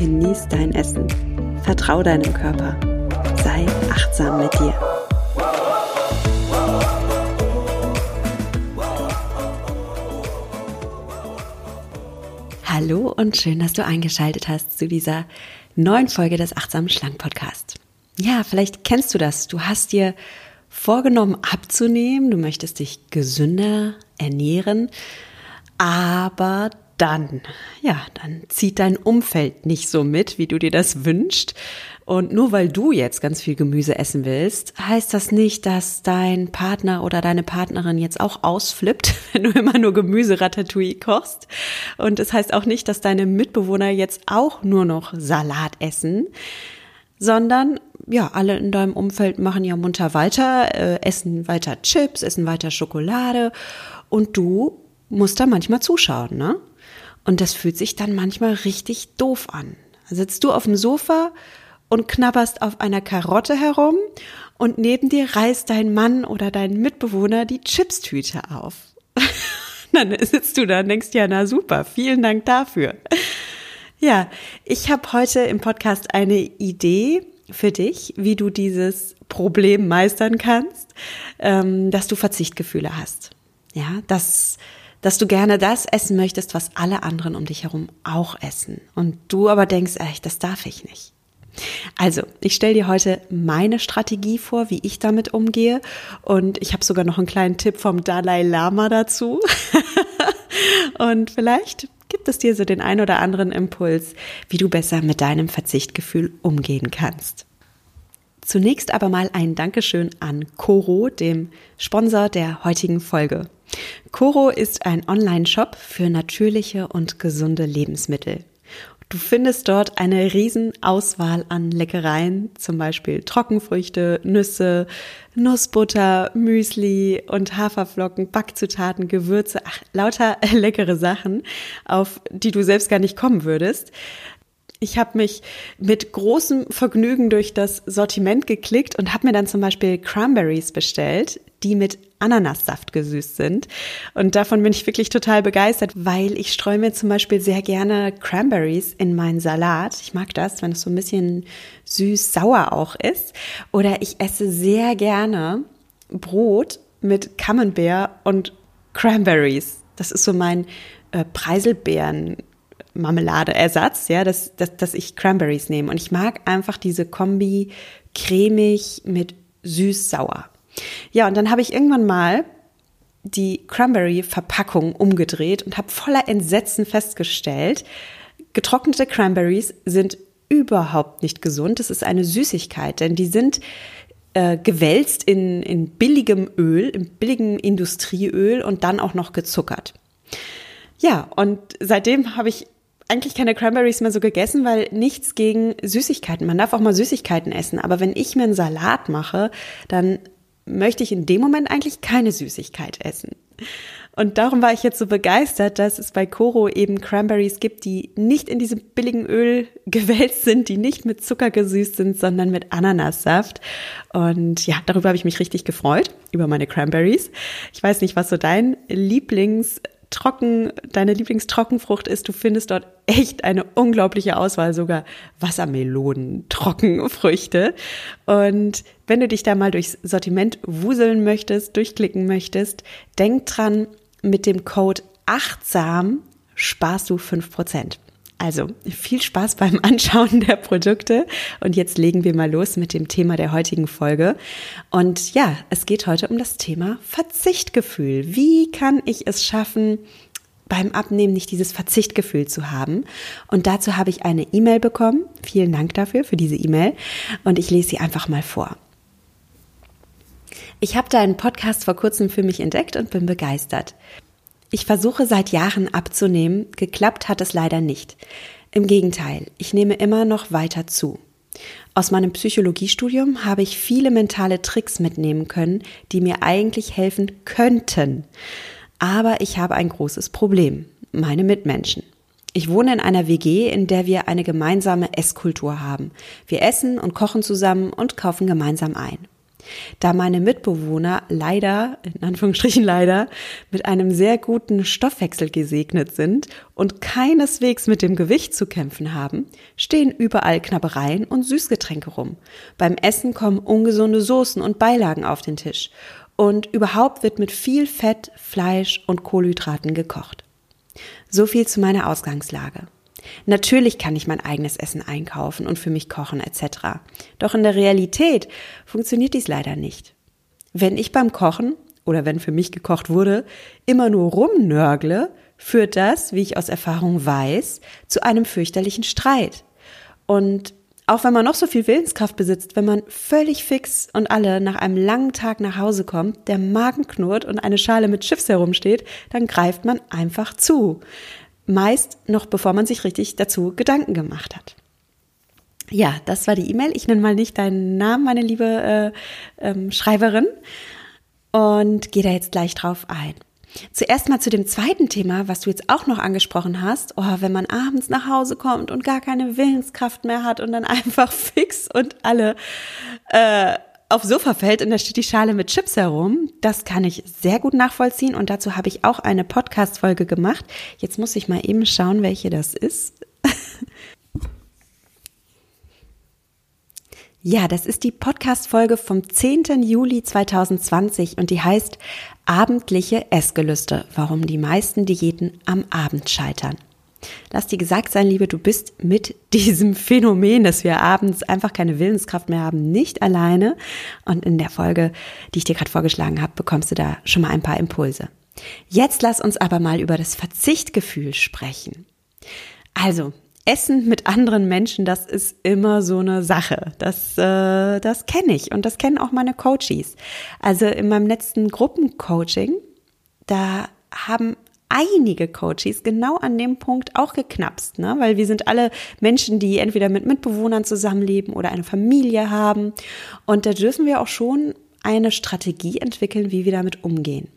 genieß dein Essen. Vertrau deinem Körper. Sei achtsam mit dir. Hallo und schön, dass du eingeschaltet hast zu dieser neuen Folge des Achtsamen Schlank Podcast. Ja, vielleicht kennst du das. Du hast dir vorgenommen abzunehmen, du möchtest dich gesünder ernähren, aber dann, ja, dann zieht dein Umfeld nicht so mit, wie du dir das wünschst. Und nur weil du jetzt ganz viel Gemüse essen willst, heißt das nicht, dass dein Partner oder deine Partnerin jetzt auch ausflippt, wenn du immer nur Gemüse Ratatouille kochst. Und es das heißt auch nicht, dass deine Mitbewohner jetzt auch nur noch Salat essen, sondern ja, alle in deinem Umfeld machen ja munter weiter, äh, essen weiter Chips, essen weiter Schokolade und du musst da manchmal zuschauen, ne? Und das fühlt sich dann manchmal richtig doof an. Sitzt du auf dem Sofa und knabberst auf einer Karotte herum und neben dir reißt dein Mann oder dein Mitbewohner die Chipstüte auf. dann sitzt du da und denkst, ja, na super, vielen Dank dafür. Ja, ich habe heute im Podcast eine Idee für dich, wie du dieses Problem meistern kannst, ähm, dass du Verzichtgefühle hast. Ja, dass dass du gerne das essen möchtest, was alle anderen um dich herum auch essen. Und du aber denkst, echt, das darf ich nicht. Also, ich stelle dir heute meine Strategie vor, wie ich damit umgehe. Und ich habe sogar noch einen kleinen Tipp vom Dalai Lama dazu. und vielleicht gibt es dir so den ein oder anderen Impuls, wie du besser mit deinem Verzichtgefühl umgehen kannst. Zunächst aber mal ein Dankeschön an Coro, dem Sponsor der heutigen Folge. Coro ist ein Online-Shop für natürliche und gesunde Lebensmittel. Du findest dort eine riesen Auswahl an Leckereien, zum Beispiel Trockenfrüchte, Nüsse, Nussbutter, Müsli und Haferflocken, Backzutaten, Gewürze, ach, lauter leckere Sachen, auf die du selbst gar nicht kommen würdest. Ich habe mich mit großem Vergnügen durch das Sortiment geklickt und habe mir dann zum Beispiel Cranberries bestellt, die mit Ananassaft gesüßt sind. Und davon bin ich wirklich total begeistert, weil ich streue mir zum Beispiel sehr gerne Cranberries in meinen Salat. Ich mag das, wenn es so ein bisschen süß-sauer auch ist. Oder ich esse sehr gerne Brot mit Camembert und Cranberries. Das ist so mein äh, Preiselbeeren Marmeladeersatz, ja, dass, dass, dass ich Cranberries nehme. Und ich mag einfach diese Kombi cremig mit süß-sauer. Ja, und dann habe ich irgendwann mal die Cranberry-Verpackung umgedreht und habe voller Entsetzen festgestellt, getrocknete Cranberries sind überhaupt nicht gesund. Das ist eine Süßigkeit, denn die sind äh, gewälzt in, in billigem Öl, in billigem Industrieöl und dann auch noch gezuckert. Ja, und seitdem habe ich eigentlich keine Cranberries mehr so gegessen, weil nichts gegen Süßigkeiten. Man darf auch mal Süßigkeiten essen, aber wenn ich mir einen Salat mache, dann möchte ich in dem Moment eigentlich keine Süßigkeit essen. Und darum war ich jetzt so begeistert, dass es bei Coro eben Cranberries gibt, die nicht in diesem billigen Öl gewälzt sind, die nicht mit Zucker gesüßt sind, sondern mit Ananassaft. Und ja, darüber habe ich mich richtig gefreut, über meine Cranberries. Ich weiß nicht, was so dein Lieblings trocken, deine Lieblingstrockenfrucht ist, du findest dort echt eine unglaubliche Auswahl, sogar Wassermelonen, Trockenfrüchte. Und wenn du dich da mal durchs Sortiment wuseln möchtest, durchklicken möchtest, denk dran, mit dem Code achtsam sparst du fünf Prozent. Also viel Spaß beim Anschauen der Produkte und jetzt legen wir mal los mit dem Thema der heutigen Folge. Und ja, es geht heute um das Thema Verzichtgefühl. Wie kann ich es schaffen, beim Abnehmen nicht dieses Verzichtgefühl zu haben? Und dazu habe ich eine E-Mail bekommen. Vielen Dank dafür, für diese E-Mail. Und ich lese sie einfach mal vor. Ich habe da einen Podcast vor kurzem für mich entdeckt und bin begeistert. Ich versuche seit Jahren abzunehmen, geklappt hat es leider nicht. Im Gegenteil, ich nehme immer noch weiter zu. Aus meinem Psychologiestudium habe ich viele mentale Tricks mitnehmen können, die mir eigentlich helfen könnten. Aber ich habe ein großes Problem. Meine Mitmenschen. Ich wohne in einer WG, in der wir eine gemeinsame Esskultur haben. Wir essen und kochen zusammen und kaufen gemeinsam ein. Da meine Mitbewohner leider, in Anführungsstrichen leider, mit einem sehr guten Stoffwechsel gesegnet sind und keineswegs mit dem Gewicht zu kämpfen haben, stehen überall Knabbereien und Süßgetränke rum. Beim Essen kommen ungesunde Soßen und Beilagen auf den Tisch. Und überhaupt wird mit viel Fett, Fleisch und Kohlenhydraten gekocht. So viel zu meiner Ausgangslage. Natürlich kann ich mein eigenes Essen einkaufen und für mich kochen etc. Doch in der Realität funktioniert dies leider nicht. Wenn ich beim Kochen oder wenn für mich gekocht wurde, immer nur rumnörgle, führt das, wie ich aus Erfahrung weiß, zu einem fürchterlichen Streit. Und auch wenn man noch so viel Willenskraft besitzt, wenn man völlig fix und alle nach einem langen Tag nach Hause kommt, der Magen knurrt und eine Schale mit Chips herumsteht, dann greift man einfach zu. Meist noch bevor man sich richtig dazu Gedanken gemacht hat. Ja, das war die E-Mail. Ich nenne mal nicht deinen Namen, meine liebe äh, ähm, Schreiberin, und gehe da jetzt gleich drauf ein. Zuerst mal zu dem zweiten Thema, was du jetzt auch noch angesprochen hast. Oh, wenn man abends nach Hause kommt und gar keine Willenskraft mehr hat und dann einfach fix und alle äh, aufs Sofa fällt und da steht die Schale mit Chips herum. Das kann ich sehr gut nachvollziehen und dazu habe ich auch eine Podcast-Folge gemacht. Jetzt muss ich mal eben schauen, welche das ist. Ja, das ist die Podcast-Folge vom 10. Juli 2020 und die heißt Abendliche Essgelüste, warum die meisten Diäten am Abend scheitern. Lass dir gesagt sein, Liebe, du bist mit diesem Phänomen, dass wir abends einfach keine Willenskraft mehr haben, nicht alleine. Und in der Folge, die ich dir gerade vorgeschlagen habe, bekommst du da schon mal ein paar Impulse. Jetzt lass uns aber mal über das Verzichtgefühl sprechen. Also, Essen mit anderen Menschen, das ist immer so eine Sache. Das, äh, das kenne ich und das kennen auch meine Coaches. Also in meinem letzten Gruppencoaching, da haben einige Coaches genau an dem Punkt auch geknapst, ne? weil wir sind alle Menschen, die entweder mit Mitbewohnern zusammenleben oder eine Familie haben. Und da dürfen wir auch schon eine Strategie entwickeln, wie wir damit umgehen.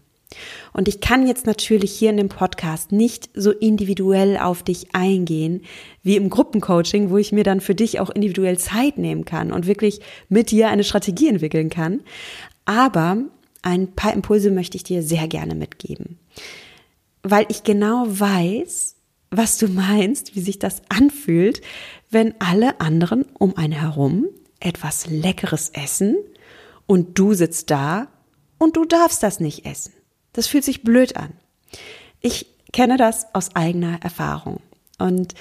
Und ich kann jetzt natürlich hier in dem Podcast nicht so individuell auf dich eingehen wie im Gruppencoaching, wo ich mir dann für dich auch individuell Zeit nehmen kann und wirklich mit dir eine Strategie entwickeln kann. Aber ein paar Impulse möchte ich dir sehr gerne mitgeben, weil ich genau weiß, was du meinst, wie sich das anfühlt, wenn alle anderen um einen herum etwas Leckeres essen und du sitzt da und du darfst das nicht essen. Das fühlt sich blöd an. Ich kenne das aus eigener Erfahrung. Und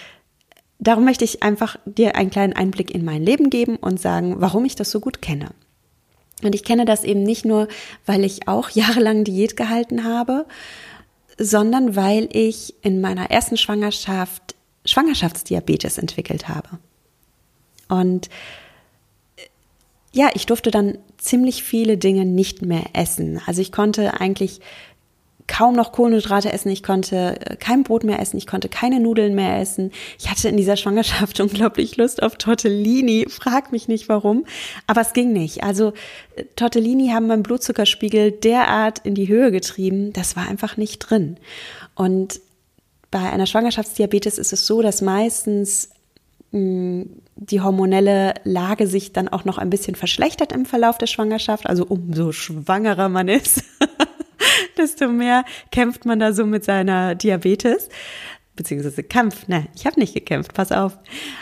darum möchte ich einfach dir einen kleinen Einblick in mein Leben geben und sagen, warum ich das so gut kenne. Und ich kenne das eben nicht nur, weil ich auch jahrelang Diät gehalten habe, sondern weil ich in meiner ersten Schwangerschaft Schwangerschaftsdiabetes entwickelt habe. Und ja, ich durfte dann ziemlich viele Dinge nicht mehr essen. Also ich konnte eigentlich kaum noch Kohlenhydrate essen, ich konnte äh, kein Brot mehr essen, ich konnte keine Nudeln mehr essen. Ich hatte in dieser Schwangerschaft unglaublich Lust auf Tortellini, frag mich nicht warum, aber es ging nicht. Also äh, Tortellini haben meinen Blutzuckerspiegel derart in die Höhe getrieben, das war einfach nicht drin. Und bei einer Schwangerschaftsdiabetes ist es so, dass meistens die hormonelle Lage sich dann auch noch ein bisschen verschlechtert im Verlauf der Schwangerschaft. Also umso schwangerer man ist, desto mehr kämpft man da so mit seiner Diabetes. Beziehungsweise Kampf, ne, ich habe nicht gekämpft, pass auf.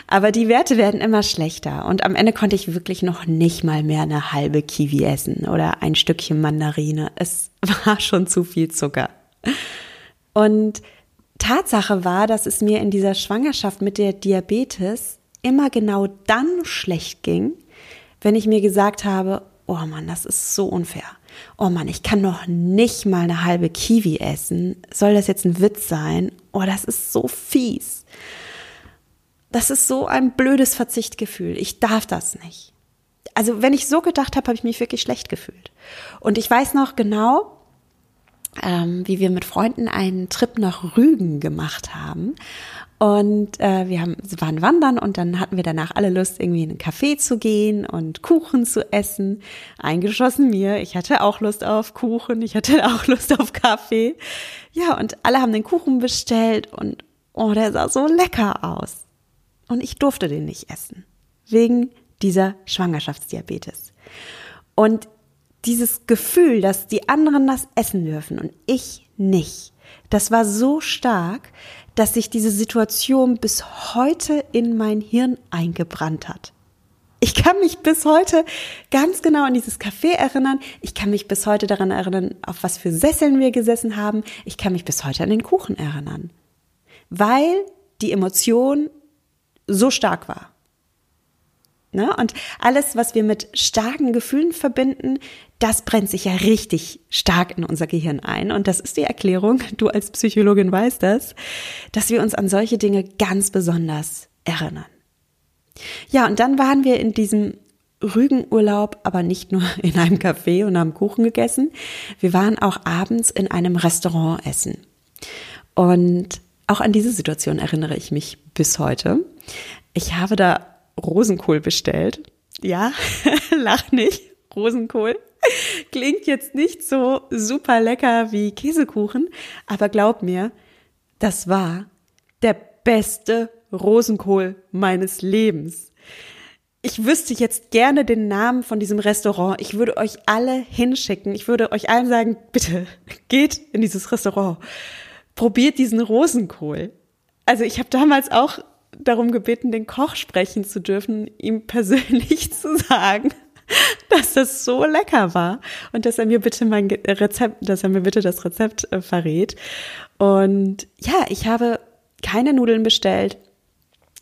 Aber die Werte werden immer schlechter und am Ende konnte ich wirklich noch nicht mal mehr eine halbe Kiwi essen oder ein Stückchen Mandarine. Es war schon zu viel Zucker. Und Tatsache war, dass es mir in dieser Schwangerschaft mit der Diabetes immer genau dann schlecht ging, wenn ich mir gesagt habe, oh Mann, das ist so unfair. Oh Mann, ich kann noch nicht mal eine halbe Kiwi essen. Soll das jetzt ein Witz sein? Oh, das ist so fies. Das ist so ein blödes Verzichtgefühl. Ich darf das nicht. Also, wenn ich so gedacht habe, habe ich mich wirklich schlecht gefühlt. Und ich weiß noch genau, ähm, wie wir mit Freunden einen Trip nach Rügen gemacht haben. Und äh, wir haben, waren wandern und dann hatten wir danach alle Lust, irgendwie in einen Café zu gehen und Kuchen zu essen. Eingeschossen mir. Ich hatte auch Lust auf Kuchen. Ich hatte auch Lust auf Kaffee. Ja, und alle haben den Kuchen bestellt und oh, der sah so lecker aus. Und ich durfte den nicht essen. Wegen dieser Schwangerschaftsdiabetes. Und dieses Gefühl, dass die anderen das essen dürfen und ich nicht, das war so stark, dass sich diese Situation bis heute in mein Hirn eingebrannt hat. Ich kann mich bis heute ganz genau an dieses Café erinnern. Ich kann mich bis heute daran erinnern, auf was für Sesseln wir gesessen haben. Ich kann mich bis heute an den Kuchen erinnern. Weil die Emotion so stark war. Ne? Und alles, was wir mit starken Gefühlen verbinden, das brennt sich ja richtig stark in unser Gehirn ein. Und das ist die Erklärung, du als Psychologin weißt das, dass wir uns an solche Dinge ganz besonders erinnern. Ja, und dann waren wir in diesem Rügenurlaub, aber nicht nur in einem Café und haben Kuchen gegessen. Wir waren auch abends in einem Restaurant essen. Und auch an diese Situation erinnere ich mich bis heute. Ich habe da Rosenkohl bestellt. Ja, lach nicht. Rosenkohl. Klingt jetzt nicht so super lecker wie Käsekuchen, aber glaub mir, das war der beste Rosenkohl meines Lebens. Ich wüsste jetzt gerne den Namen von diesem Restaurant. Ich würde euch alle hinschicken. Ich würde euch allen sagen, bitte geht in dieses Restaurant. Probiert diesen Rosenkohl. Also ich habe damals auch darum gebeten, den Koch sprechen zu dürfen, ihm persönlich zu sagen, dass das so lecker war und dass er mir bitte mein Rezept, dass er mir bitte das Rezept äh, verrät. Und ja, ich habe keine Nudeln bestellt.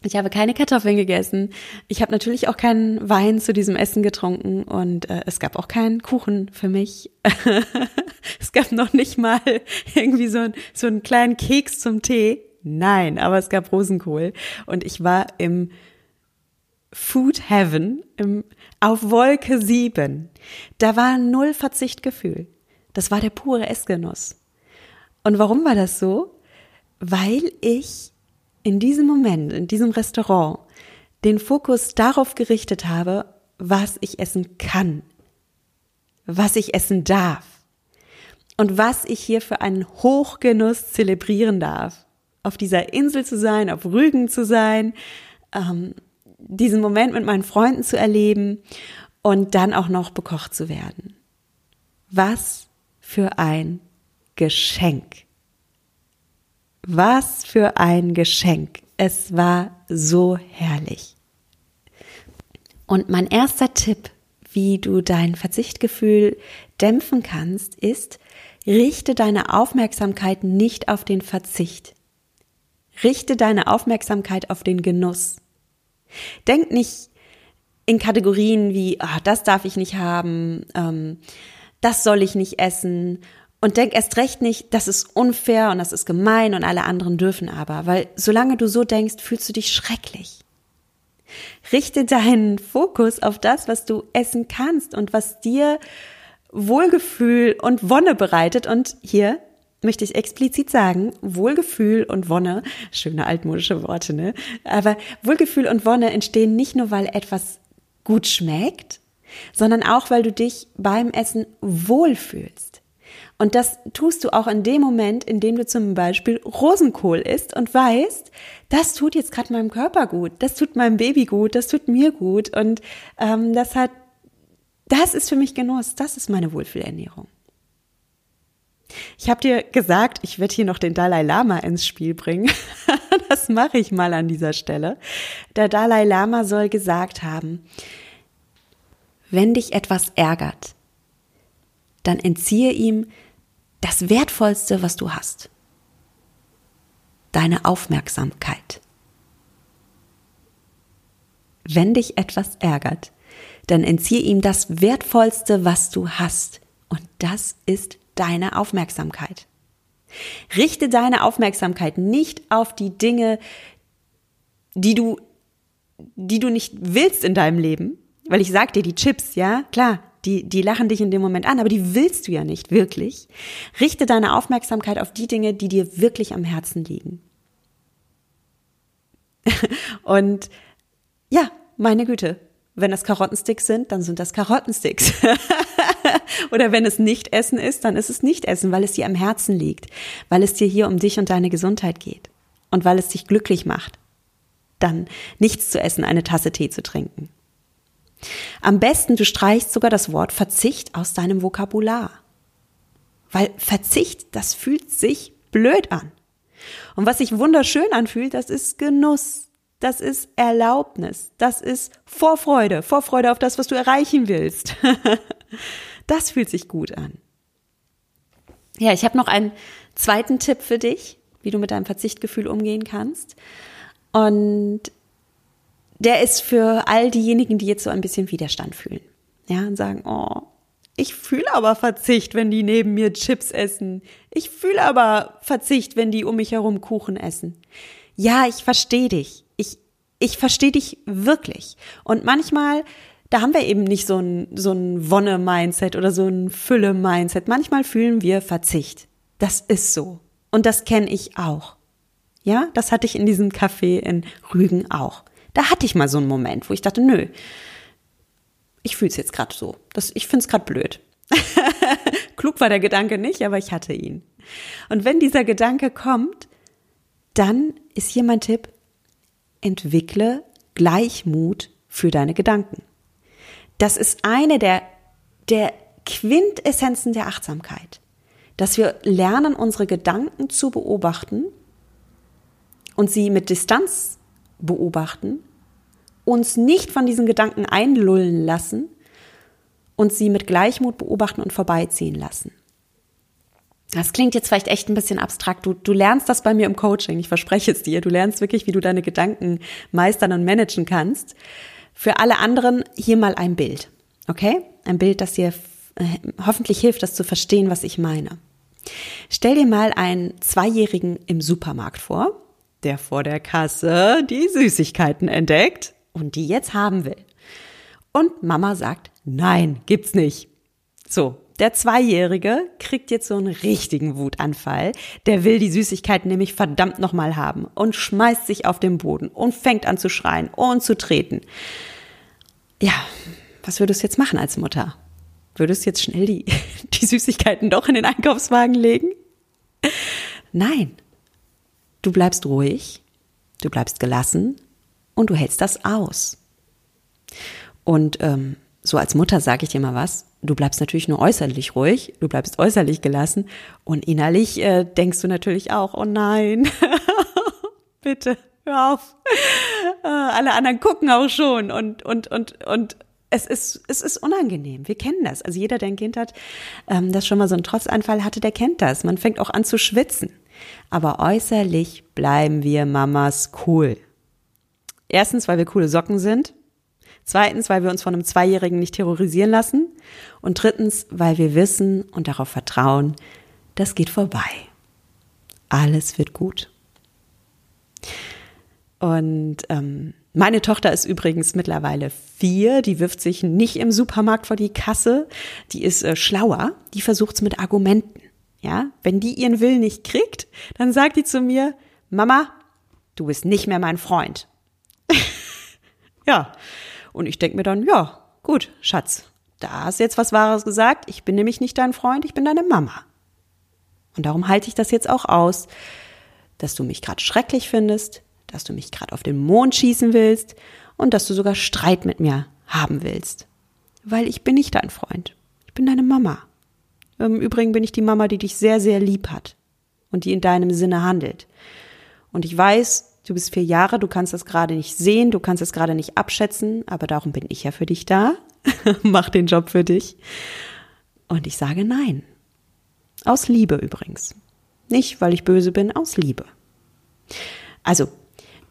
Ich habe keine Kartoffeln gegessen. Ich habe natürlich auch keinen Wein zu diesem Essen getrunken und äh, es gab auch keinen Kuchen für mich. es gab noch nicht mal irgendwie so, ein, so einen kleinen Keks zum Tee. Nein, aber es gab Rosenkohl und ich war im Food Heaven, im, auf Wolke 7. Da war null Verzichtgefühl. Das war der pure Essgenuss. Und warum war das so? Weil ich in diesem Moment, in diesem Restaurant, den Fokus darauf gerichtet habe, was ich essen kann, was ich essen darf und was ich hier für einen Hochgenuss zelebrieren darf auf dieser Insel zu sein, auf Rügen zu sein, ähm, diesen Moment mit meinen Freunden zu erleben und dann auch noch bekocht zu werden. Was für ein Geschenk. Was für ein Geschenk. Es war so herrlich. Und mein erster Tipp, wie du dein Verzichtgefühl dämpfen kannst, ist, richte deine Aufmerksamkeit nicht auf den Verzicht. Richte deine Aufmerksamkeit auf den Genuss. Denk nicht in Kategorien wie, ah, das darf ich nicht haben, ähm, das soll ich nicht essen. Und denk erst recht nicht, das ist unfair und das ist gemein und alle anderen dürfen aber, weil solange du so denkst, fühlst du dich schrecklich. Richte deinen Fokus auf das, was du essen kannst und was dir Wohlgefühl und Wonne bereitet. Und hier möchte ich explizit sagen, Wohlgefühl und Wonne, schöne altmodische Worte, ne? Aber Wohlgefühl und Wonne entstehen nicht nur, weil etwas gut schmeckt, sondern auch, weil du dich beim Essen wohlfühlst. Und das tust du auch in dem Moment, in dem du zum Beispiel Rosenkohl isst und weißt, das tut jetzt gerade meinem Körper gut, das tut meinem Baby gut, das tut mir gut und ähm, das hat, das ist für mich Genuss, das ist meine Wohlfühlernährung. Ich habe dir gesagt, ich werde hier noch den Dalai Lama ins Spiel bringen. das mache ich mal an dieser Stelle. Der Dalai Lama soll gesagt haben, wenn dich etwas ärgert, dann entziehe ihm das Wertvollste, was du hast. Deine Aufmerksamkeit. Wenn dich etwas ärgert, dann entziehe ihm das Wertvollste, was du hast. Und das ist deine Aufmerksamkeit. Richte deine Aufmerksamkeit nicht auf die Dinge, die du, die du nicht willst in deinem Leben, weil ich sag dir, die Chips, ja, klar, die, die lachen dich in dem Moment an, aber die willst du ja nicht wirklich. Richte deine Aufmerksamkeit auf die Dinge, die dir wirklich am Herzen liegen. Und ja, meine Güte, wenn das Karottensticks sind, dann sind das Karottensticks. Oder wenn es nicht Essen ist, dann ist es nicht Essen, weil es dir am Herzen liegt, weil es dir hier um dich und deine Gesundheit geht und weil es dich glücklich macht, dann nichts zu essen, eine Tasse Tee zu trinken. Am besten, du streichst sogar das Wort Verzicht aus deinem Vokabular. Weil Verzicht, das fühlt sich blöd an. Und was sich wunderschön anfühlt, das ist Genuss. Das ist Erlaubnis. Das ist Vorfreude. Vorfreude auf das, was du erreichen willst. das fühlt sich gut an. Ja, ich habe noch einen zweiten Tipp für dich, wie du mit deinem Verzichtgefühl umgehen kannst. Und der ist für all diejenigen, die jetzt so ein bisschen Widerstand fühlen. Ja, und sagen, oh, ich fühle aber Verzicht, wenn die neben mir Chips essen. Ich fühle aber Verzicht, wenn die um mich herum Kuchen essen. Ja, ich verstehe dich. Ich, ich verstehe dich wirklich. Und manchmal, da haben wir eben nicht so ein, so ein Wonne-Mindset oder so ein Fülle-Mindset. Manchmal fühlen wir Verzicht. Das ist so. Und das kenne ich auch. Ja, das hatte ich in diesem Café in Rügen auch. Da hatte ich mal so einen Moment, wo ich dachte, nö, ich fühle es jetzt gerade so. Das, ich finde es gerade blöd. Klug war der Gedanke nicht, aber ich hatte ihn. Und wenn dieser Gedanke kommt, dann ist hier mein Tipp, entwickle Gleichmut für deine Gedanken. Das ist eine der, der Quintessenzen der Achtsamkeit, dass wir lernen, unsere Gedanken zu beobachten und sie mit Distanz beobachten, uns nicht von diesen Gedanken einlullen lassen und sie mit Gleichmut beobachten und vorbeiziehen lassen. Das klingt jetzt vielleicht echt ein bisschen abstrakt. Du, du lernst das bei mir im Coaching. Ich verspreche es dir. Du lernst wirklich, wie du deine Gedanken meistern und managen kannst. Für alle anderen hier mal ein Bild. Okay? Ein Bild, das dir äh, hoffentlich hilft, das zu verstehen, was ich meine. Stell dir mal einen Zweijährigen im Supermarkt vor der vor der Kasse die Süßigkeiten entdeckt und die jetzt haben will. Und Mama sagt, nein, gibt's nicht. So, der Zweijährige kriegt jetzt so einen richtigen Wutanfall. Der will die Süßigkeiten nämlich verdammt nochmal haben und schmeißt sich auf den Boden und fängt an zu schreien und zu treten. Ja, was würdest du jetzt machen als Mutter? Würdest du jetzt schnell die, die Süßigkeiten doch in den Einkaufswagen legen? Nein, Du bleibst ruhig, du bleibst gelassen und du hältst das aus. Und ähm, so als Mutter sage ich dir mal was, du bleibst natürlich nur äußerlich ruhig, du bleibst äußerlich gelassen und innerlich äh, denkst du natürlich auch, oh nein, bitte, hör auf. Äh, alle anderen gucken auch schon und, und, und, und es ist, es ist unangenehm. Wir kennen das. Also jeder, der ein Kind hat, ähm, das schon mal so einen Trotzanfall hatte, der kennt das. Man fängt auch an zu schwitzen aber äußerlich bleiben wir Mamas cool. Erstens, weil wir coole Socken sind. Zweitens, weil wir uns von einem Zweijährigen nicht terrorisieren lassen. Und drittens, weil wir wissen und darauf vertrauen, das geht vorbei. Alles wird gut. Und ähm, meine Tochter ist übrigens mittlerweile vier. Die wirft sich nicht im Supermarkt vor die Kasse. Die ist äh, schlauer. Die versucht es mit Argumenten. Ja, wenn die ihren Willen nicht kriegt, dann sagt die zu mir, Mama, du bist nicht mehr mein Freund. ja, und ich denke mir dann, ja, gut, Schatz, da hast jetzt was Wahres gesagt. Ich bin nämlich nicht dein Freund, ich bin deine Mama. Und darum halte ich das jetzt auch aus, dass du mich gerade schrecklich findest, dass du mich gerade auf den Mond schießen willst und dass du sogar Streit mit mir haben willst. Weil ich bin nicht dein Freund. Ich bin deine Mama. Im Übrigen bin ich die Mama, die dich sehr, sehr lieb hat und die in deinem Sinne handelt. Und ich weiß, du bist vier Jahre, du kannst das gerade nicht sehen, du kannst es gerade nicht abschätzen, aber darum bin ich ja für dich da. Mach den Job für dich. Und ich sage nein. Aus Liebe übrigens. Nicht, weil ich böse bin, aus Liebe. Also,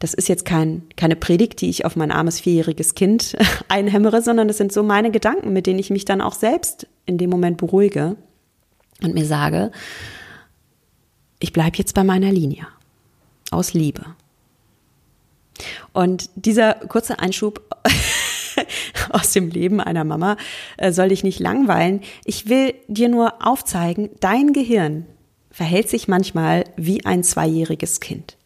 das ist jetzt kein, keine Predigt, die ich auf mein armes vierjähriges Kind einhämmere, sondern das sind so meine Gedanken, mit denen ich mich dann auch selbst in dem Moment beruhige und mir sage, ich bleibe jetzt bei meiner Linie aus Liebe. Und dieser kurze Einschub aus dem Leben einer Mama äh, soll dich nicht langweilen. Ich will dir nur aufzeigen, dein Gehirn verhält sich manchmal wie ein zweijähriges Kind.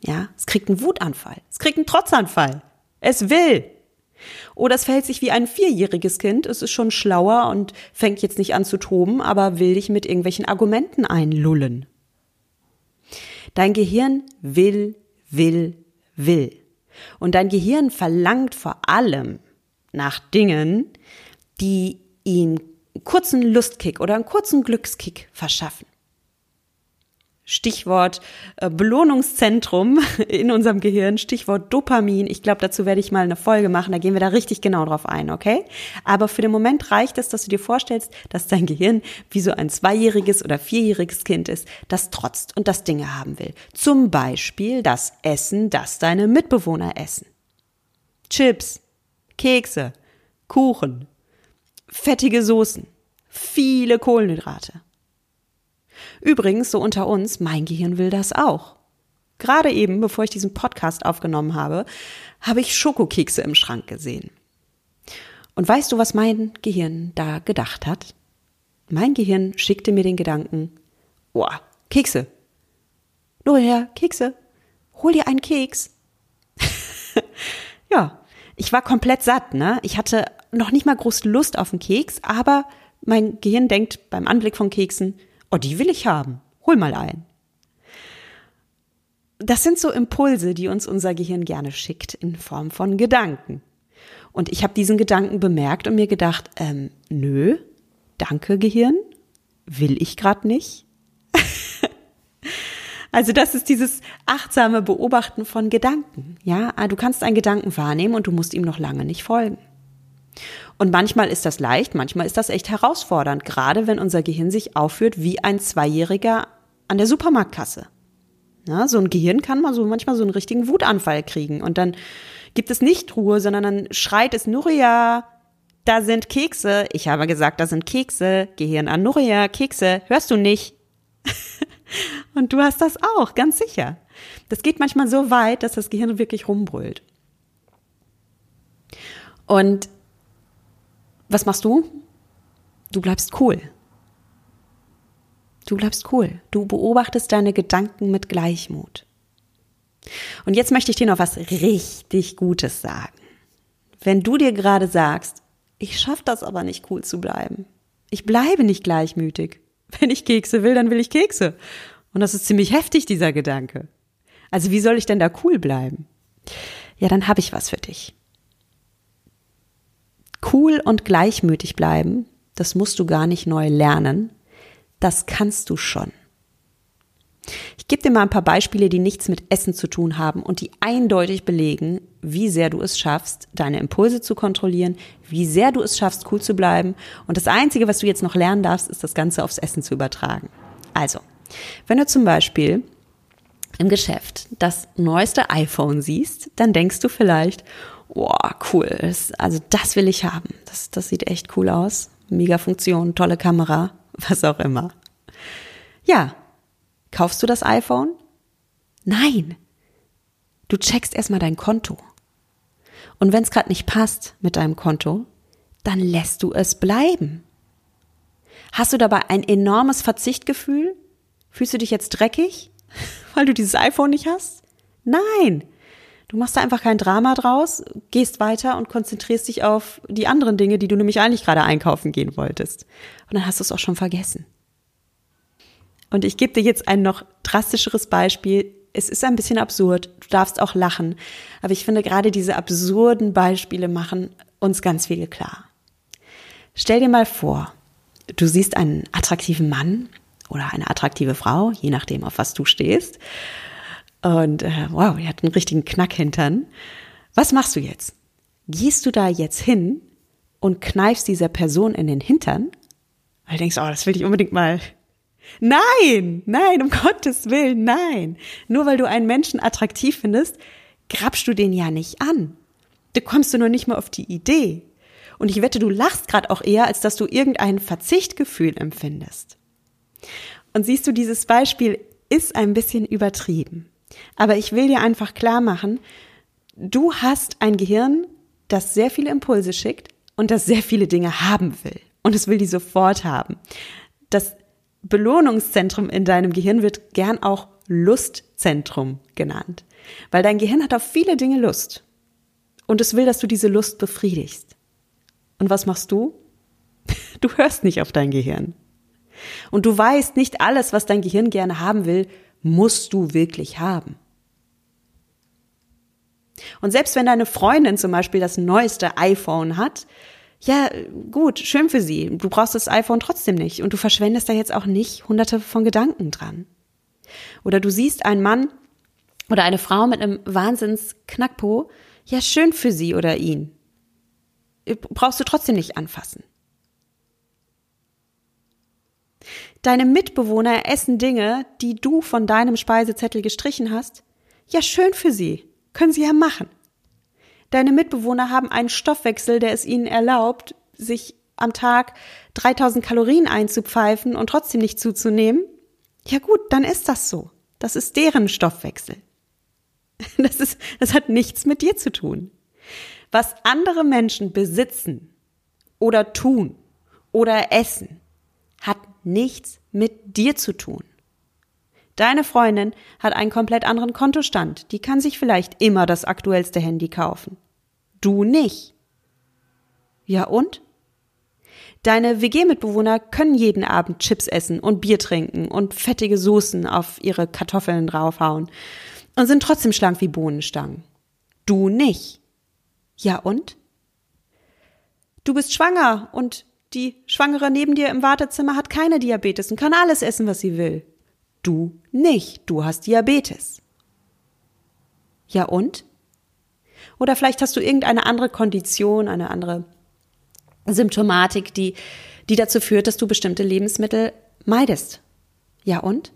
Ja, es kriegt einen Wutanfall. Es kriegt einen Trotzanfall. Es will. Oder es verhält sich wie ein vierjähriges Kind. Es ist schon schlauer und fängt jetzt nicht an zu toben, aber will dich mit irgendwelchen Argumenten einlullen. Dein Gehirn will, will, will. Und dein Gehirn verlangt vor allem nach Dingen, die ihm einen kurzen Lustkick oder einen kurzen Glückskick verschaffen. Stichwort äh, Belohnungszentrum in unserem Gehirn, Stichwort Dopamin. Ich glaube, dazu werde ich mal eine Folge machen, da gehen wir da richtig genau drauf ein, okay? Aber für den Moment reicht es, dass du dir vorstellst, dass dein Gehirn wie so ein zweijähriges oder vierjähriges Kind ist, das trotzt und das Dinge haben will. Zum Beispiel das Essen, das deine Mitbewohner essen. Chips, Kekse, Kuchen, fettige Soßen, viele Kohlenhydrate. Übrigens, so unter uns, mein Gehirn will das auch. Gerade eben, bevor ich diesen Podcast aufgenommen habe, habe ich Schokokekse im Schrank gesehen. Und weißt du, was mein Gehirn da gedacht hat? Mein Gehirn schickte mir den Gedanken, oh, Kekse. Nur her, Kekse. Hol dir einen Keks. ja, ich war komplett satt, ne? Ich hatte noch nicht mal groß Lust auf einen Keks, aber mein Gehirn denkt beim Anblick von Keksen, oh, die will ich haben. Hol mal ein. Das sind so Impulse, die uns unser Gehirn gerne schickt in Form von Gedanken. Und ich habe diesen Gedanken bemerkt und mir gedacht, ähm, nö, danke Gehirn, will ich gerade nicht. also das ist dieses achtsame Beobachten von Gedanken. Ja, ah, du kannst einen Gedanken wahrnehmen und du musst ihm noch lange nicht folgen. Und manchmal ist das leicht, manchmal ist das echt herausfordernd, gerade wenn unser Gehirn sich aufführt wie ein Zweijähriger an der Supermarktkasse. Ja, so ein Gehirn kann mal so manchmal so einen richtigen Wutanfall kriegen und dann gibt es nicht Ruhe, sondern dann schreit es Nuria, da sind Kekse. Ich habe gesagt, da sind Kekse. Gehirn an Nuria, Kekse. Hörst du nicht? und du hast das auch, ganz sicher. Das geht manchmal so weit, dass das Gehirn wirklich rumbrüllt. Und was machst du? Du bleibst cool. Du bleibst cool. Du beobachtest deine Gedanken mit Gleichmut. Und jetzt möchte ich dir noch was richtig Gutes sagen. Wenn du dir gerade sagst, ich schaffe das aber nicht cool zu bleiben. Ich bleibe nicht gleichmütig. Wenn ich Kekse will, dann will ich Kekse. Und das ist ziemlich heftig, dieser Gedanke. Also wie soll ich denn da cool bleiben? Ja, dann habe ich was für dich cool und gleichmütig bleiben, das musst du gar nicht neu lernen. Das kannst du schon. Ich gebe dir mal ein paar Beispiele, die nichts mit Essen zu tun haben und die eindeutig belegen, wie sehr du es schaffst, deine Impulse zu kontrollieren, wie sehr du es schaffst, cool zu bleiben. Und das Einzige, was du jetzt noch lernen darfst, ist das Ganze aufs Essen zu übertragen. Also, wenn du zum Beispiel im Geschäft das neueste iPhone siehst, dann denkst du vielleicht, Boah, cool. also das will ich haben. Das, das sieht echt cool aus. Mega Funktion, tolle Kamera, was auch immer. Ja, kaufst du das iPhone? Nein. Du checkst erstmal dein Konto. Und wenn es gerade nicht passt mit deinem Konto, dann lässt du es bleiben. Hast du dabei ein enormes Verzichtgefühl? Fühlst du dich jetzt dreckig, weil du dieses iPhone nicht hast? Nein, Du machst da einfach kein Drama draus, gehst weiter und konzentrierst dich auf die anderen Dinge, die du nämlich eigentlich gerade einkaufen gehen wolltest. Und dann hast du es auch schon vergessen. Und ich gebe dir jetzt ein noch drastischeres Beispiel. Es ist ein bisschen absurd. Du darfst auch lachen. Aber ich finde gerade diese absurden Beispiele machen uns ganz viel klar. Stell dir mal vor, du siehst einen attraktiven Mann oder eine attraktive Frau, je nachdem, auf was du stehst. Und äh, wow, er hat einen richtigen Knackhintern. Was machst du jetzt? Gehst du da jetzt hin und kneifst dieser Person in den Hintern? Weil du denkst, oh, das will ich unbedingt mal. Nein, nein, um Gottes Willen, nein. Nur weil du einen Menschen attraktiv findest, grabst du den ja nicht an. Du kommst du nur nicht mal auf die Idee. Und ich wette, du lachst gerade auch eher, als dass du irgendein Verzichtgefühl empfindest. Und siehst du, dieses Beispiel ist ein bisschen übertrieben. Aber ich will dir einfach klar machen, du hast ein Gehirn, das sehr viele Impulse schickt und das sehr viele Dinge haben will. Und es will die sofort haben. Das Belohnungszentrum in deinem Gehirn wird gern auch Lustzentrum genannt. Weil dein Gehirn hat auf viele Dinge Lust. Und es will, dass du diese Lust befriedigst. Und was machst du? Du hörst nicht auf dein Gehirn. Und du weißt, nicht alles, was dein Gehirn gerne haben will, musst du wirklich haben. Und selbst wenn deine Freundin zum Beispiel das neueste iPhone hat, ja, gut, schön für sie. Du brauchst das iPhone trotzdem nicht und du verschwendest da jetzt auch nicht hunderte von Gedanken dran. Oder du siehst einen Mann oder eine Frau mit einem Wahnsinns-Knackpo, ja, schön für sie oder ihn. Brauchst du trotzdem nicht anfassen. Deine Mitbewohner essen Dinge, die du von deinem Speisezettel gestrichen hast. Ja, schön für sie. Können sie ja machen. Deine Mitbewohner haben einen Stoffwechsel, der es ihnen erlaubt, sich am Tag 3000 Kalorien einzupfeifen und trotzdem nicht zuzunehmen. Ja gut, dann ist das so. Das ist deren Stoffwechsel. Das ist, das hat nichts mit dir zu tun. Was andere Menschen besitzen oder tun oder essen, hat nichts mit dir zu tun. Deine Freundin hat einen komplett anderen Kontostand. Die kann sich vielleicht immer das aktuellste Handy kaufen. Du nicht. Ja und? Deine WG-Mitbewohner können jeden Abend Chips essen und Bier trinken und fettige Soßen auf ihre Kartoffeln draufhauen und sind trotzdem schlank wie Bohnenstangen. Du nicht. Ja und? Du bist schwanger und die Schwangere neben dir im Wartezimmer hat keine Diabetes und kann alles essen, was sie will. Du nicht. Du hast Diabetes. Ja und? Oder vielleicht hast du irgendeine andere Kondition, eine andere Symptomatik, die, die dazu führt, dass du bestimmte Lebensmittel meidest. Ja und?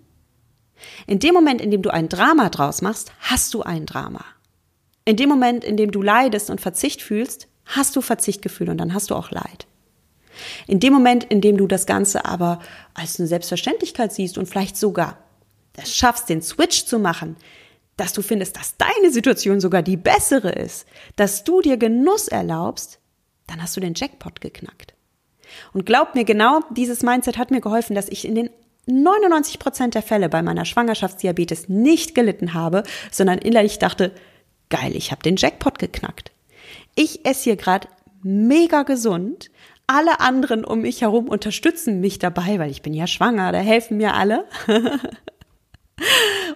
In dem Moment, in dem du ein Drama draus machst, hast du ein Drama. In dem Moment, in dem du leidest und Verzicht fühlst, hast du Verzichtgefühl und dann hast du auch Leid. In dem Moment, in dem du das Ganze aber als eine Selbstverständlichkeit siehst und vielleicht sogar es schaffst, den Switch zu machen, dass du findest, dass deine Situation sogar die bessere ist, dass du dir Genuss erlaubst, dann hast du den Jackpot geknackt. Und glaub mir, genau dieses Mindset hat mir geholfen, dass ich in den 99 Prozent der Fälle bei meiner Schwangerschaftsdiabetes nicht gelitten habe, sondern innerlich dachte, geil, ich habe den Jackpot geknackt. Ich esse hier gerade mega gesund, alle anderen um mich herum unterstützen mich dabei, weil ich bin ja schwanger, da helfen mir alle.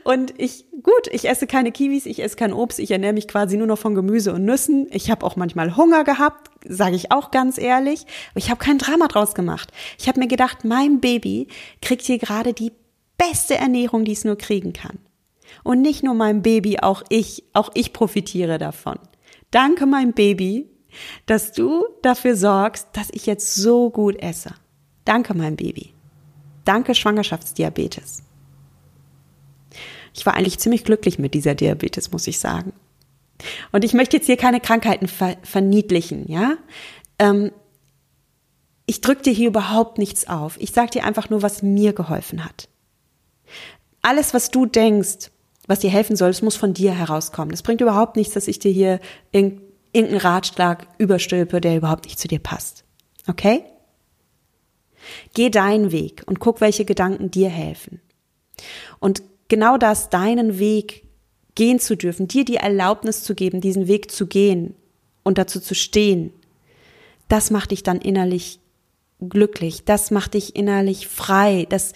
Und ich, gut, ich esse keine Kiwis, ich esse kein Obst, ich ernähre mich quasi nur noch von Gemüse und Nüssen. Ich habe auch manchmal Hunger gehabt, sage ich auch ganz ehrlich. Aber ich habe kein Drama draus gemacht. Ich habe mir gedacht, mein Baby kriegt hier gerade die beste Ernährung, die es nur kriegen kann. Und nicht nur mein Baby, auch ich, auch ich profitiere davon. Danke, mein Baby, dass du dafür sorgst, dass ich jetzt so gut esse. Danke, mein Baby. Danke, Schwangerschaftsdiabetes. Ich war eigentlich ziemlich glücklich mit dieser Diabetes, muss ich sagen. Und ich möchte jetzt hier keine Krankheiten ver verniedlichen, ja. Ähm, ich drücke dir hier überhaupt nichts auf. Ich sage dir einfach nur, was mir geholfen hat. Alles, was du denkst, was dir helfen soll, es muss von dir herauskommen. Es bringt überhaupt nichts, dass ich dir hier irgendeinen Ratschlag überstülpe, der überhaupt nicht zu dir passt. Okay? Geh deinen Weg und guck, welche Gedanken dir helfen. Und genau das, deinen Weg gehen zu dürfen, dir die Erlaubnis zu geben, diesen Weg zu gehen und dazu zu stehen, das macht dich dann innerlich glücklich, das macht dich innerlich frei, das,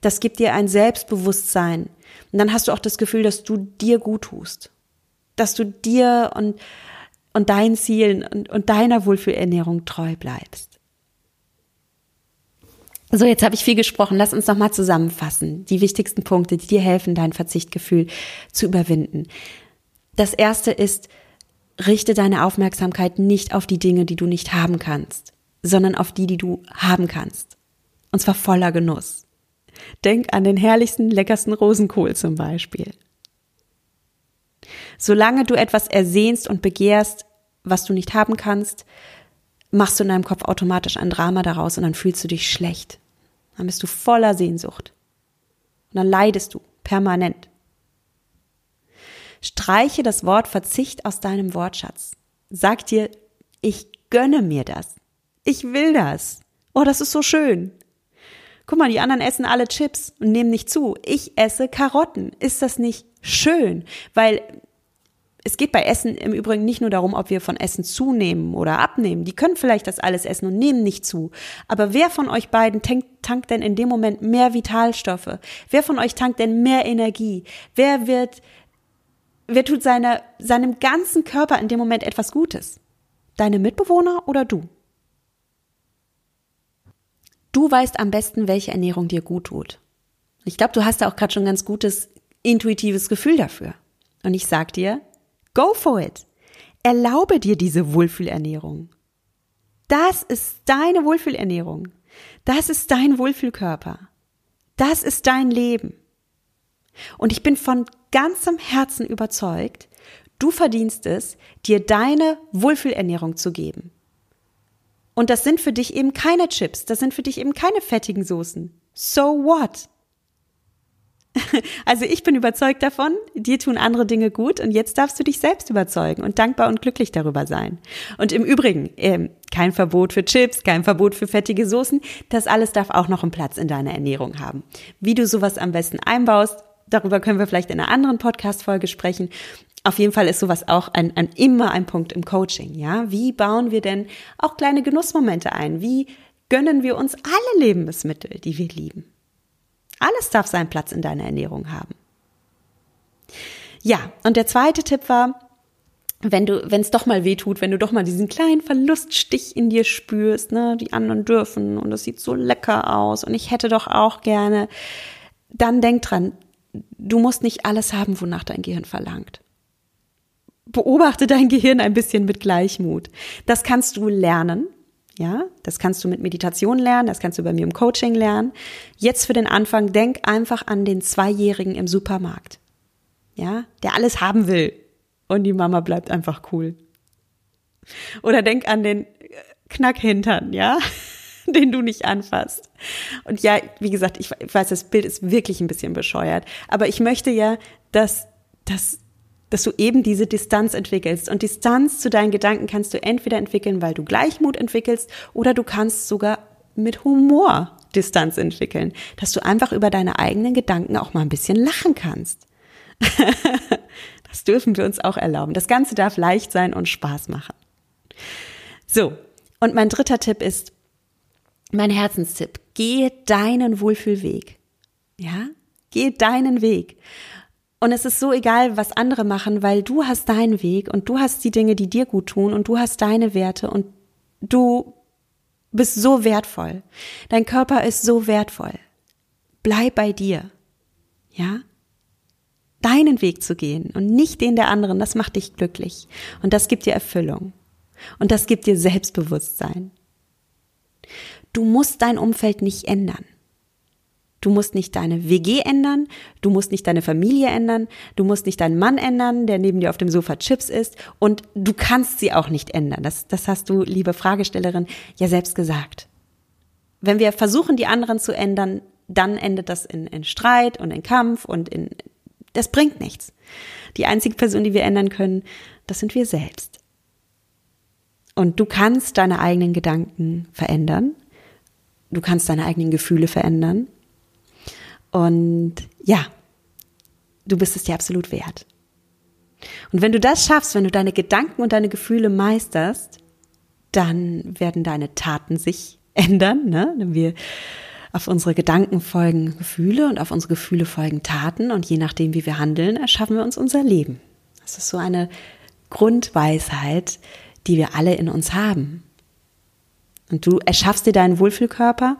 das gibt dir ein Selbstbewusstsein. Und dann hast du auch das Gefühl, dass du dir gut tust, dass du dir und, und deinen Zielen und, und deiner Wohlfühlernährung treu bleibst. So, jetzt habe ich viel gesprochen. Lass uns noch mal zusammenfassen. Die wichtigsten Punkte, die dir helfen, dein Verzichtgefühl zu überwinden. Das erste ist, richte deine Aufmerksamkeit nicht auf die Dinge, die du nicht haben kannst, sondern auf die, die du haben kannst. Und zwar voller Genuss. Denk an den herrlichsten, leckersten Rosenkohl zum Beispiel. Solange du etwas ersehnst und begehrst, was du nicht haben kannst, machst du in deinem Kopf automatisch ein Drama daraus und dann fühlst du dich schlecht. Dann bist du voller Sehnsucht. Und dann leidest du permanent. Streiche das Wort Verzicht aus deinem Wortschatz. Sag dir, ich gönne mir das. Ich will das. Oh, das ist so schön. Guck mal, die anderen essen alle Chips und nehmen nicht zu. Ich esse Karotten. Ist das nicht schön, weil es geht bei Essen im Übrigen nicht nur darum, ob wir von Essen zunehmen oder abnehmen. Die können vielleicht das alles essen und nehmen nicht zu. Aber wer von euch beiden tankt, tankt denn in dem Moment mehr Vitalstoffe? Wer von euch tankt denn mehr Energie? Wer wird, wer tut seine, seinem ganzen Körper in dem Moment etwas Gutes? Deine Mitbewohner oder du? Du weißt am besten, welche Ernährung dir gut tut. Ich glaube, du hast da auch gerade schon ein ganz gutes intuitives Gefühl dafür. Und ich sag dir, go for it. Erlaube dir diese Wohlfühlernährung. Das ist deine Wohlfühlernährung. Das ist dein Wohlfühlkörper. Das ist dein Leben. Und ich bin von ganzem Herzen überzeugt, du verdienst es, dir deine Wohlfühlernährung zu geben. Und das sind für dich eben keine Chips, das sind für dich eben keine fettigen Soßen. So what? Also ich bin überzeugt davon, dir tun andere Dinge gut und jetzt darfst du dich selbst überzeugen und dankbar und glücklich darüber sein. Und im Übrigen, ähm, kein Verbot für Chips, kein Verbot für fettige Soßen, das alles darf auch noch einen Platz in deiner Ernährung haben. Wie du sowas am besten einbaust, darüber können wir vielleicht in einer anderen Podcast-Folge sprechen. Auf jeden Fall ist sowas auch ein, ein, immer ein Punkt im Coaching, ja. Wie bauen wir denn auch kleine Genussmomente ein? Wie gönnen wir uns alle Lebensmittel, die wir lieben? Alles darf seinen Platz in deiner Ernährung haben. Ja, und der zweite Tipp war, wenn du, wenn es doch mal weh tut, wenn du doch mal diesen kleinen Verluststich in dir spürst, ne, die anderen dürfen und es sieht so lecker aus und ich hätte doch auch gerne, dann denk dran, du musst nicht alles haben, wonach dein Gehirn verlangt. Beobachte dein Gehirn ein bisschen mit Gleichmut. Das kannst du lernen. Ja, das kannst du mit Meditation lernen, das kannst du bei mir im Coaching lernen. Jetzt für den Anfang, denk einfach an den Zweijährigen im Supermarkt. Ja, der alles haben will. Und die Mama bleibt einfach cool. Oder denk an den Knackhintern, ja, den du nicht anfasst. Und ja, wie gesagt, ich weiß, das Bild ist wirklich ein bisschen bescheuert. Aber ich möchte ja, dass, dass dass du eben diese Distanz entwickelst. Und Distanz zu deinen Gedanken kannst du entweder entwickeln, weil du Gleichmut entwickelst, oder du kannst sogar mit Humor Distanz entwickeln, dass du einfach über deine eigenen Gedanken auch mal ein bisschen lachen kannst. das dürfen wir uns auch erlauben. Das Ganze darf leicht sein und Spaß machen. So, und mein dritter Tipp ist, mein Herzenstipp, gehe deinen Wohlfühlweg. Ja, geh deinen Weg. Und es ist so egal, was andere machen, weil du hast deinen Weg und du hast die Dinge, die dir gut tun und du hast deine Werte und du bist so wertvoll. Dein Körper ist so wertvoll. Bleib bei dir. Ja? Deinen Weg zu gehen und nicht den der anderen, das macht dich glücklich. Und das gibt dir Erfüllung. Und das gibt dir Selbstbewusstsein. Du musst dein Umfeld nicht ändern. Du musst nicht deine WG ändern, du musst nicht deine Familie ändern, du musst nicht deinen Mann ändern, der neben dir auf dem Sofa Chips isst und du kannst sie auch nicht ändern. Das, das hast du, liebe Fragestellerin, ja selbst gesagt. Wenn wir versuchen, die anderen zu ändern, dann endet das in, in Streit und in Kampf und in, das bringt nichts. Die einzige Person, die wir ändern können, das sind wir selbst. Und du kannst deine eigenen Gedanken verändern. Du kannst deine eigenen Gefühle verändern. Und ja, du bist es dir absolut wert. Und wenn du das schaffst, wenn du deine Gedanken und deine Gefühle meisterst, dann werden deine Taten sich ändern. Ne? Wir auf unsere Gedanken folgen Gefühle und auf unsere Gefühle folgen Taten und je nachdem, wie wir handeln, erschaffen wir uns unser Leben. Das ist so eine Grundweisheit, die wir alle in uns haben. Und du erschaffst dir deinen Wohlfühlkörper,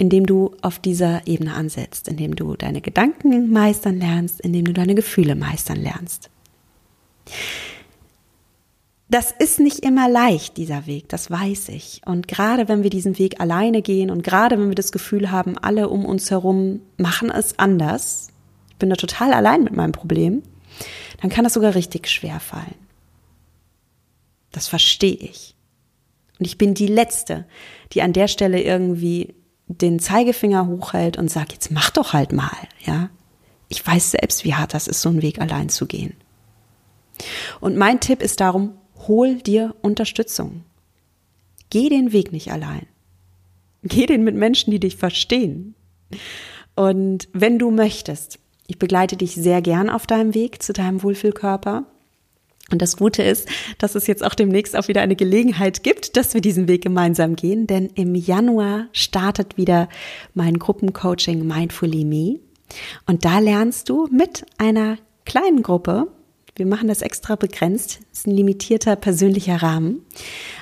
indem du auf dieser Ebene ansetzt, indem du deine Gedanken meistern lernst, indem du deine Gefühle meistern lernst. Das ist nicht immer leicht, dieser Weg, das weiß ich. Und gerade wenn wir diesen Weg alleine gehen und gerade wenn wir das Gefühl haben, alle um uns herum machen es anders, ich bin da total allein mit meinem Problem, dann kann das sogar richtig schwer fallen. Das verstehe ich. Und ich bin die Letzte, die an der Stelle irgendwie den Zeigefinger hochhält und sagt, jetzt mach doch halt mal, ja. Ich weiß selbst, wie hart das ist, so einen Weg allein zu gehen. Und mein Tipp ist darum, hol dir Unterstützung. Geh den Weg nicht allein. Geh den mit Menschen, die dich verstehen. Und wenn du möchtest, Ich begleite dich sehr gern auf deinem Weg zu deinem Wohlfühlkörper. Und das Gute ist, dass es jetzt auch demnächst auch wieder eine Gelegenheit gibt, dass wir diesen Weg gemeinsam gehen, denn im Januar startet wieder mein Gruppencoaching Mindfully Me. Und da lernst du mit einer kleinen Gruppe, wir machen das extra begrenzt, ist ein limitierter persönlicher Rahmen.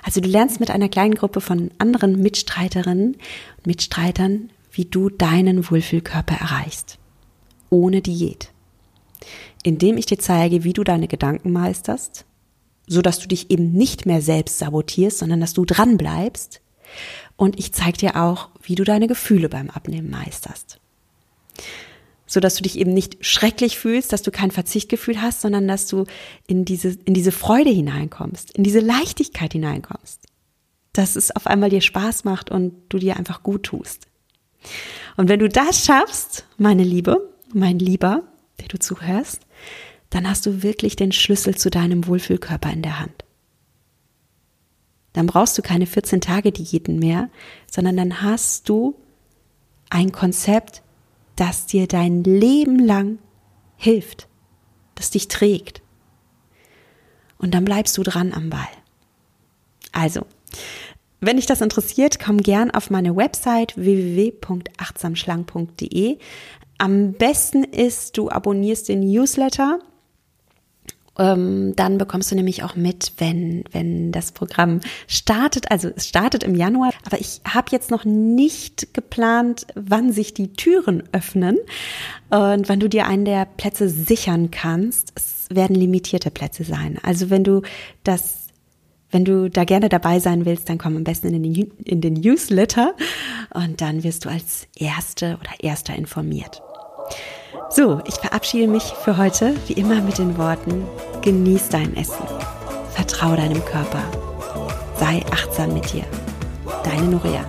Also du lernst mit einer kleinen Gruppe von anderen Mitstreiterinnen und Mitstreitern, wie du deinen Wohlfühlkörper erreichst. Ohne Diät indem ich dir zeige, wie du deine Gedanken meisterst, so dass du dich eben nicht mehr selbst sabotierst, sondern dass du dran bleibst. Und ich zeige dir auch, wie du deine Gefühle beim Abnehmen meisterst. So dass du dich eben nicht schrecklich fühlst, dass du kein Verzichtgefühl hast, sondern dass du in diese, in diese Freude hineinkommst, in diese Leichtigkeit hineinkommst. Dass es auf einmal dir Spaß macht und du dir einfach gut tust. Und wenn du das schaffst, meine Liebe, mein Lieber, der du zuhörst, dann hast du wirklich den Schlüssel zu deinem Wohlfühlkörper in der Hand. Dann brauchst du keine 14 Tage Diäten mehr, sondern dann hast du ein Konzept, das dir dein Leben lang hilft, das dich trägt. Und dann bleibst du dran am Ball. Also, wenn dich das interessiert, komm gern auf meine Website www.achtsamschlank.de. Am besten ist, du abonnierst den Newsletter. Ähm, dann bekommst du nämlich auch mit, wenn, wenn das Programm startet. Also es startet im Januar, aber ich habe jetzt noch nicht geplant, wann sich die Türen öffnen und wann du dir einen der Plätze sichern kannst. Es werden limitierte Plätze sein. Also wenn du das wenn du da gerne dabei sein willst, dann komm am besten in den, in den Newsletter und dann wirst du als Erste oder Erster informiert. So, ich verabschiede mich für heute wie immer mit den Worten, genieß dein Essen, vertrau deinem Körper, sei achtsam mit dir. Deine Norea.